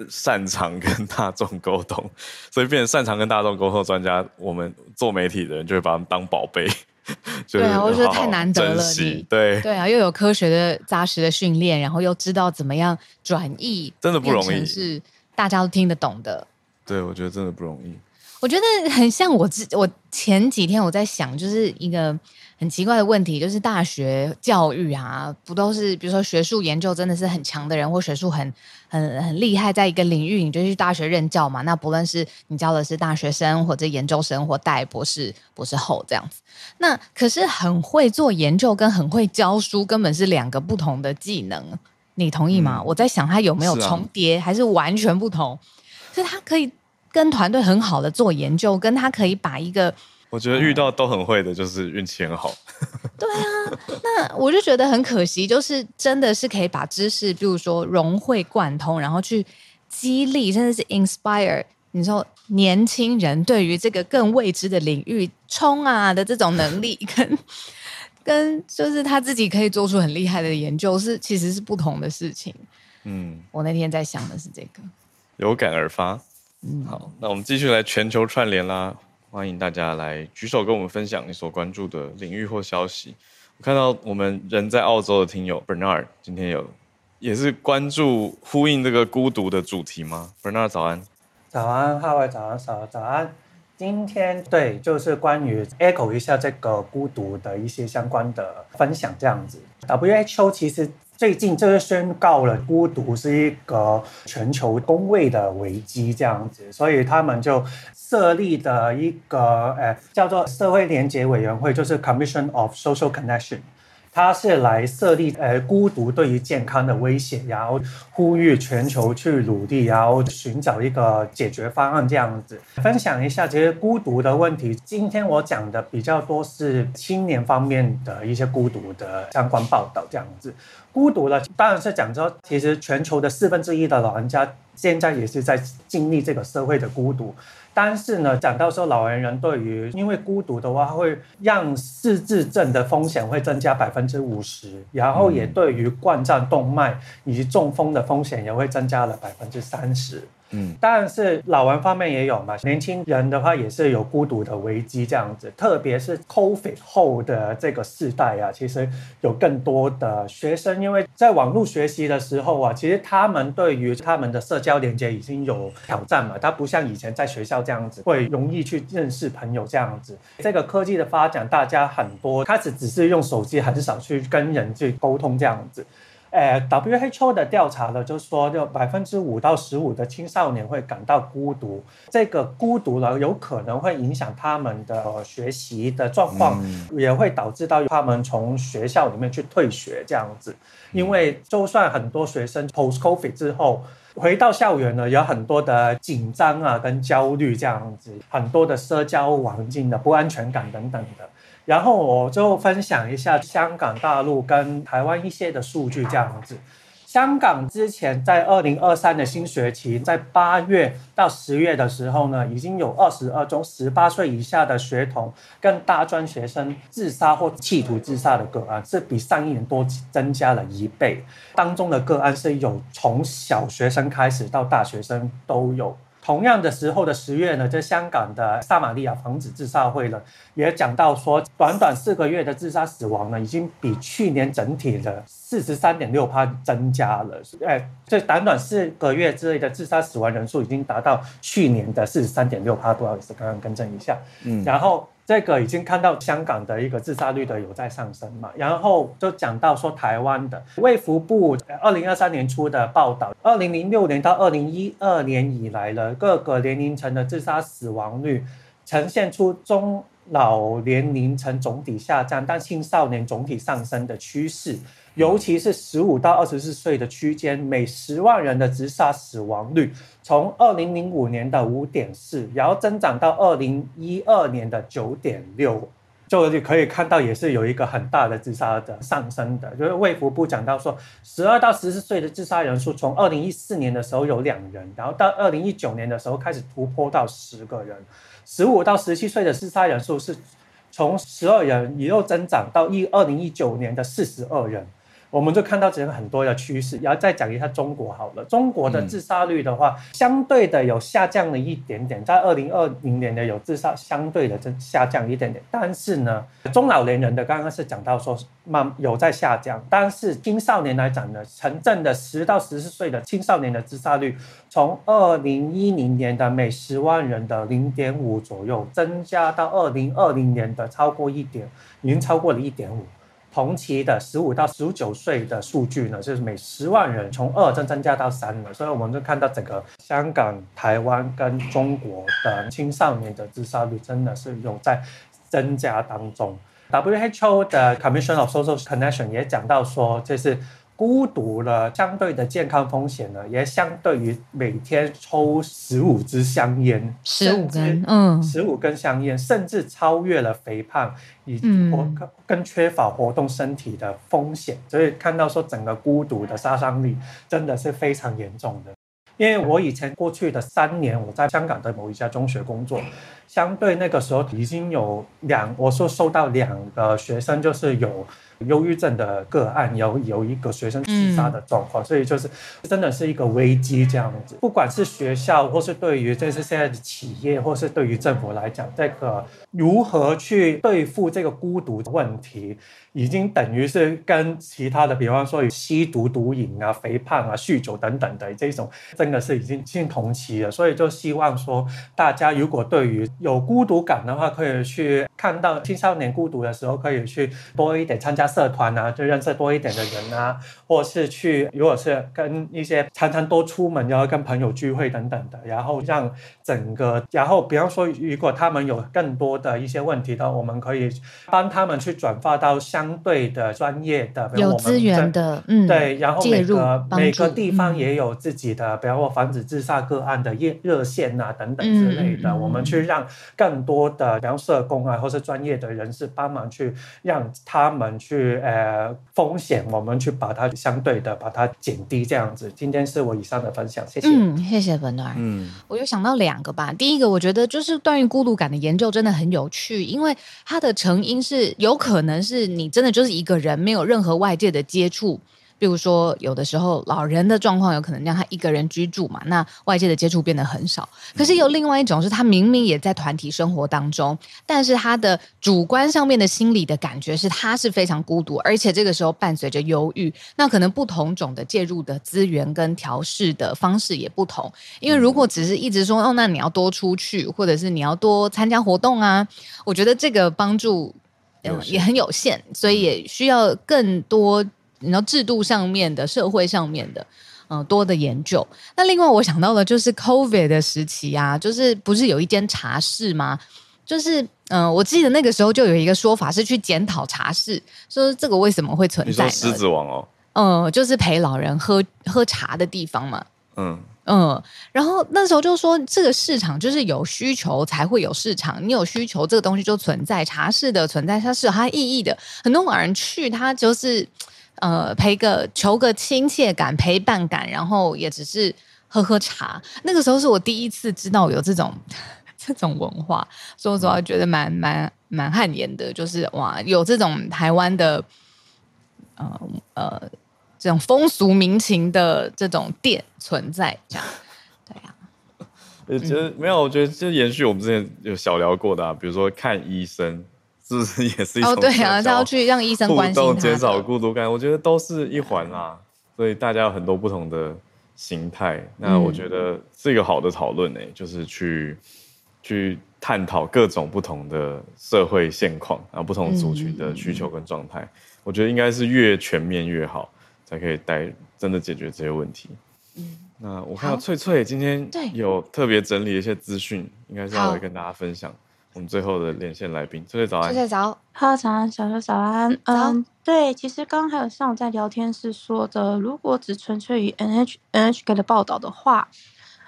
B: 擅长跟大众沟通，所以变成擅长跟大众沟通的专家，我们做媒体的人就会把他们当宝贝。
A: 对啊，我觉得太难得了。
B: 你对
A: 对啊，又有科学的扎实的训练，然后又知道怎么样转译，
B: 真的不容易，
A: 是大家都听得懂的。
B: 对，我觉得真的不容易。
A: 我觉得很像我之我前几天我在想，就是一个很奇怪的问题，就是大学教育啊，不都是比如说学术研究真的是很强的人，或学术很很很厉害，在一个领域你就去大学任教嘛？那不论是你教的是大学生，或者研究生，或带博士、博士后这样子，那可是很会做研究跟很会教书根本是两个不同的技能，你同意吗？嗯、我在想它有没有重叠，是啊、还是完全不同？所以他可以。跟团队很好的做研究，跟他可以把一个，
B: 我觉得遇到都很会的，就是运气很好。
A: 对啊，那我就觉得很可惜，就是真的是可以把知识，比如说融会贯通，然后去激励，甚至是 inspire，你说年轻人对于这个更未知的领域冲啊的这种能力，跟 跟就是他自己可以做出很厉害的研究，是其实是不同的事情。嗯，我那天在想的是这个，
B: 有感而发。嗯，好，那我们继续来全球串联啦！欢迎大家来举手跟我们分享你所关注的领域或消息。我看到我们人在澳洲的听友 Bernard 今天有也是关注呼应这个孤独的主题吗？Bernard 早安，
D: 早安，哈维，早安，早早安。今天对，就是关于 echo 一下这个孤独的一些相关的分享，这样子。WHO 其实。最近就是宣告了，孤独是一个全球工位的危机，这样子，所以他们就设立的一个，呃，叫做社会连结委员会，就是 Commission of Social Connection。它是来设立呃孤独对于健康的威胁，然后呼吁全球去努力，然后寻找一个解决方案这样子。分享一下这些孤独的问题。今天我讲的比较多是青年方面的一些孤独的相关报道这样子。孤独了，当然是讲说，其实全球的四分之一的老人家现在也是在经历这个社会的孤独。但是呢，讲到说老年人对于因为孤独的话，会让失智症的风险会增加百分之五十，然后也对于冠状动脉以及中风的风险也会增加了百分之三十。嗯，当然是老人方面也有嘛，年轻人的话也是有孤独的危机这样子，特别是 COVID 后的这个世代啊，其实有更多的学生，因为在网络学习的时候啊，其实他们对于他们的社交连接已经有挑战嘛，他不像以前在学校这样子会容易去认识朋友这样子。这个科技的发展，大家很多开始只是用手机，很少去跟人去沟通这样子。呃，WHO 的调查呢，就是说，就百分之五到十五的青少年会感到孤独。这个孤独呢，有可能会影响他们的学习的状况，也会导致到他们从学校里面去退学这样子。因为就算很多学生 post COVID 之后回到校园呢，有很多的紧张啊跟焦虑这样子，很多的社交环境的不安全感等等的。然后我就分享一下香港、大陆跟台湾一些的数据，这样子。香港之前在二零二三的新学期，在八月到十月的时候呢，已经有二十二宗十八岁以下的学童跟大专学生自杀或企图自杀的个案，是比上一年多增加了一倍。当中的个案是有从小学生开始到大学生都有。同样的时候的十月呢，在香港的撒玛利亚防止自杀会呢，也讲到说，短短四个月的自杀死亡呢，已经比去年整体的四十三点六趴增加了。哎，这短短四个月之内的自杀死亡人数已经达到去年的四十三点六趴，不好意思，刚刚更正一下。嗯，然后。这个已经看到香港的一个自杀率的有在上升嘛，然后就讲到说台湾的卫福部二零二三年初的报道，二零零六年到二零一二年以来的各个年龄层的自杀死亡率呈现出中老年龄层总体下降，但青少年总体上升的趋势。尤其是十五到二十四岁的区间，每十万人的自杀死亡率，从二零零五年的五点四，然后增长到二零一二年的九点六，就你可以看到也是有一个很大的自杀的上升的。就是卫福部讲到说，十二到十四岁的自杀人数，从二零一四年的时候有两人，然后到二零一九年的时候开始突破到十个人。十五到十七岁的自杀人数是从十二人，也又增长到一二零一九年的四十二人。我们就看到这个很多的趋势，然后再讲一下中国好了。中国的自杀率的话，嗯、相对的有下降了一点点，在二零二零年的有自杀相对的这下降一点点，但是呢，中老年人的刚刚是讲到说慢有在下降，但是青少年来讲呢，城镇的十到十四岁的青少年的自杀率，从二零一零年的每十万人的零点五左右，增加到二零二零年的超过一点，已经超过了一点五。同期的十五到十九岁的数据呢，就是每十万人从二增增加到三了，所以我们就看到整个香港、台湾跟中国的青少年的自杀率真的是有在增加当中。WHO 的 Commission of Social Connection 也讲到说，这是。孤独了，相对的健康风险呢，也相对于每天抽十五支香烟，
A: 十五根，嗯，
D: 十五根香烟，甚至超越了肥胖以及跟缺乏活动身体的风险。所以看到说，整个孤独的杀伤力真的是非常严重的。因为我以前过去的三年，我在香港的某一家中学工作，相对那个时候已经有两，我说收到两个学生就是有。忧郁症的个案有有一个学生自杀的状况，嗯、所以就是真的是一个危机这样子。不管是学校，或是对于这是现在的企业，或是对于政府来讲，这个如何去对付这个孤独的问题，已经等于是跟其他的，比方说吸毒、毒瘾啊、肥胖啊、酗酒等等的这种，真的是已经进同期了。所以就希望说，大家如果对于有孤独感的话，可以去看到青少年孤独的时候，可以去多一点参加。社团啊，就认识多一点的人啊，或是去，如果是跟一些常常多出门，然后跟朋友聚会等等的，然后让整个，然后比方说，如果他们有更多的一些问题的，我们可以帮他们去转发到相对的专业的
A: 有资源的，嗯，
D: 对，然后每个每个地方也有自己的，比方说防止自杀个案的热热线啊等等之类的，嗯、我们去让更多的，比方社工啊，或是专业的人士帮忙去让他们去。呃，风险我们去把它相对的把它减低，这样子。今天是我以上的分享，谢谢。
A: 嗯，谢谢 Bernard。嗯，我就想到两个吧。第一个，我觉得就是关于孤独感的研究真的很有趣，因为它的成因是有可能是你真的就是一个人，没有任何外界的接触。比如说，有的时候老人的状况有可能让他一个人居住嘛，那外界的接触变得很少。可是有另外一种是他明明也在团体生活当中，但是他的主观上面的心理的感觉是他是非常孤独，而且这个时候伴随着忧郁。那可能不同种的介入的资源跟调试的方式也不同。因为如果只是一直说哦，那你要多出去，或者是你要多参加活动啊，我觉得这个帮助嗯也很有限，所以也需要更多。你知道制度上面的、社会上面的，嗯、呃，多的研究。那另外我想到的就是 COVID 的时期啊，就是不是有一间茶室吗？就是嗯、呃，我记得那个时候就有一个说法是去检讨茶室，说这个为什么会存在？
B: 狮子王哦，
A: 嗯、呃，就是陪老人喝喝茶的地方嘛。
B: 嗯
A: 嗯，然后那时候就说这个市场就是有需求才会有市场，你有需求这个东西就存在。茶室的存在它是有它意义的，很多老人去他就是。呃，陪个求个亲切感、陪伴感，然后也只是喝喝茶。那个时候是我第一次知道有这种 这种文化，所以我主要觉得蛮蛮蛮汗颜的，就是哇，有这种台湾的呃呃这种风俗民情的这种店存在，这样对呀、啊。
B: 我 觉得没有，我觉得就延续我们之前有小聊过的、啊，比如说看医生。是不是也是一种哦？
A: 对啊，他要去让医生关心他，
B: 减少孤独感。我觉得都是一环啦，所以大家有很多不同的形态。那我觉得是一个好的讨论诶，就是去去探讨各种不同的社会现况，然后不同族群的需求跟状态。我觉得应该是越全面越好，才可以带真的解决这些问题。嗯，那我看到翠翠今天有特别整理一些资讯，应该是要来跟大家分享。我们最后的连线来宾，翠翠早安，
A: 翠翠早，
E: 哈早安，小刘早安，嗯，对，其实刚刚还有上午在聊天是说的，如果只纯粹于 N H N H K 的报道的话，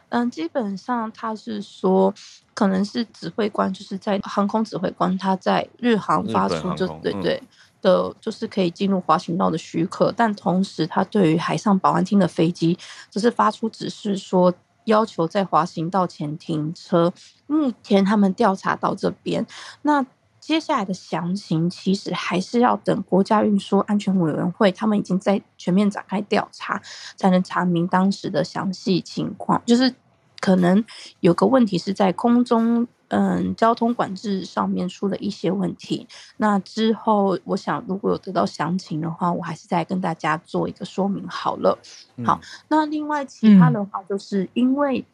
E: 嗯，基本上他是说，可能是指挥官就是在航空指挥官他在日航发出就对对的，就是可以进入滑行道的许可，但同时他对于海上保安厅的飞机只是发出指示说。要求在滑行道前停车。目前他们调查到这边，那接下来的详情其实还是要等国家运输安全委员会他们已经在全面展开调查，才能查明当时的详细情况。就是可能有个问题是在空中，嗯，交通管制上面出了一些问题。那之后，我想如果有得到详情的话，我还是再跟大家做一个说明好了。嗯、好，那另外其他的话，就是因为。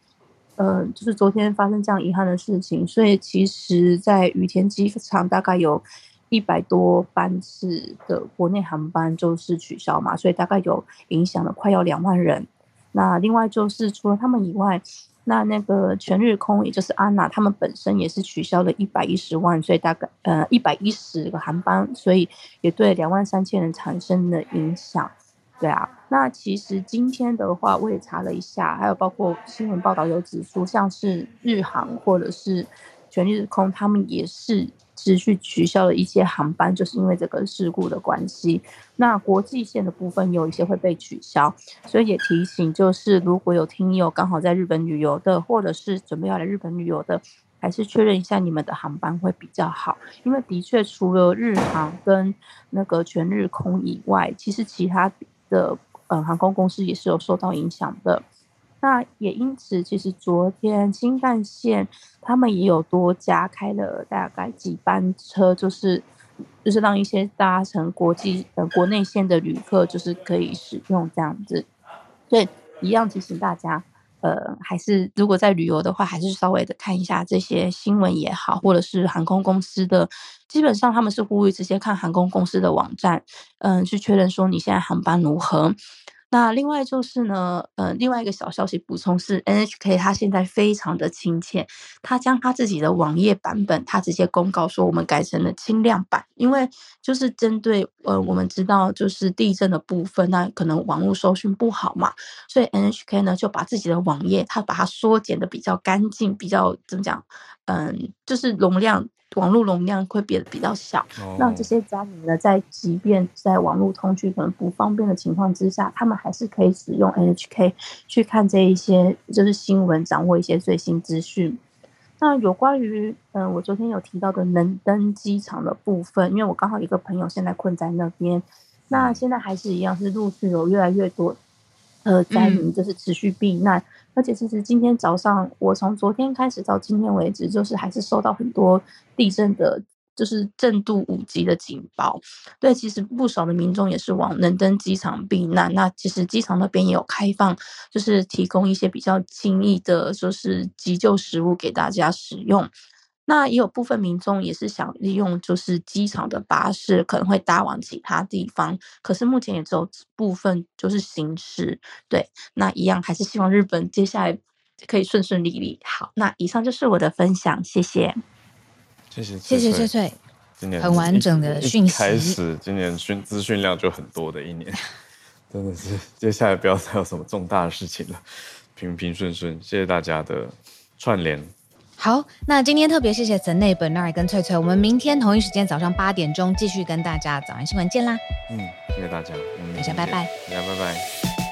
E: 呃，就是昨天发生这样遗憾的事情，所以其实，在羽田机场大概有一百多班次的国内航班就是取消嘛，所以大概有影响了快要两万人。那另外就是除了他们以外，那那个全日空也就是安娜他们本身也是取消了一百一十万，所以大概呃一百一十个航班，所以也对两万三千人产生了影响。对啊，那其实今天的话，我也查了一下，还有包括新闻报道有指出，像是日航或者是全日空，他们也是持续取消了一些航班，就是因为这个事故的关系。那国际线的部分有一些会被取消，所以也提醒，就是如果有听友刚好在日本旅游的，或者是准备要来日本旅游的，还是确认一下你们的航班会比较好，因为的确除了日航跟那个全日空以外，其实其他。的呃航空公司也是有受到影响的，那也因此，其实昨天新干线他们也有多加开了大概几班车，就是就是让一些搭乘国际呃国内线的旅客就是可以使用这样子，所以一样提醒大家。呃，还是如果在旅游的话，还是稍微的看一下这些新闻也好，或者是航空公司的，基本上他们是呼吁直接看航空公司的网站，嗯、去确认说你现在航班如何。那另外就是呢，呃，另外一个小消息补充是，NHK 它现在非常的亲切，它将它自己的网页版本，它直接公告说我们改成了轻量版，因为就是针对呃，我们知道就是地震的部分，那可能网络收讯不好嘛，所以 NHK 呢就把自己的网页，它把它缩减的比较干净，比较怎么讲，嗯，就是容量。网络容量会变得比较小，让这些家庭呢，在即便在网络通讯可能不方便的情况之下，他们还是可以使用 NHK 去看这一些就是新闻，掌握一些最新资讯。那有关于嗯、呃，我昨天有提到的能登机场的部分，因为我刚好一个朋友现在困在那边，那现在还是一样是陆续有越来越多。呃，灾民就是持续避难，嗯，而且其实今天早上，我从昨天开始到今天为止，就是还是收到很多地震的，就是震度五级的警报。对，其实不少的民众也是往能登机场避难。那其实机场那边也有开放，就是提供一些比较轻易的，就是急救食物给大家使用。那也有部分民众也是想利用，就是机场的巴士可能会搭往其他地方，可是目前也只有部分就是行驶。对，那一样还是希望日本接下来可以顺顺利利。好，那以上就是我的分享，谢谢。
B: 谢谢
A: 谢谢翠翠，今年很完整的讯息。
B: 开始今年讯资讯量就很多的一年，真的是接下来不要再有什么重大的事情了，平平顺顺。谢谢大家的串联。
A: 好，那今天特别谢谢 Zanette、Bernard 跟翠翠，我们明天同一时间早上八点钟继续跟大家早安新闻见啦。
B: 嗯，谢谢大家，嗯，
A: 大家拜拜，
B: 大家拜拜。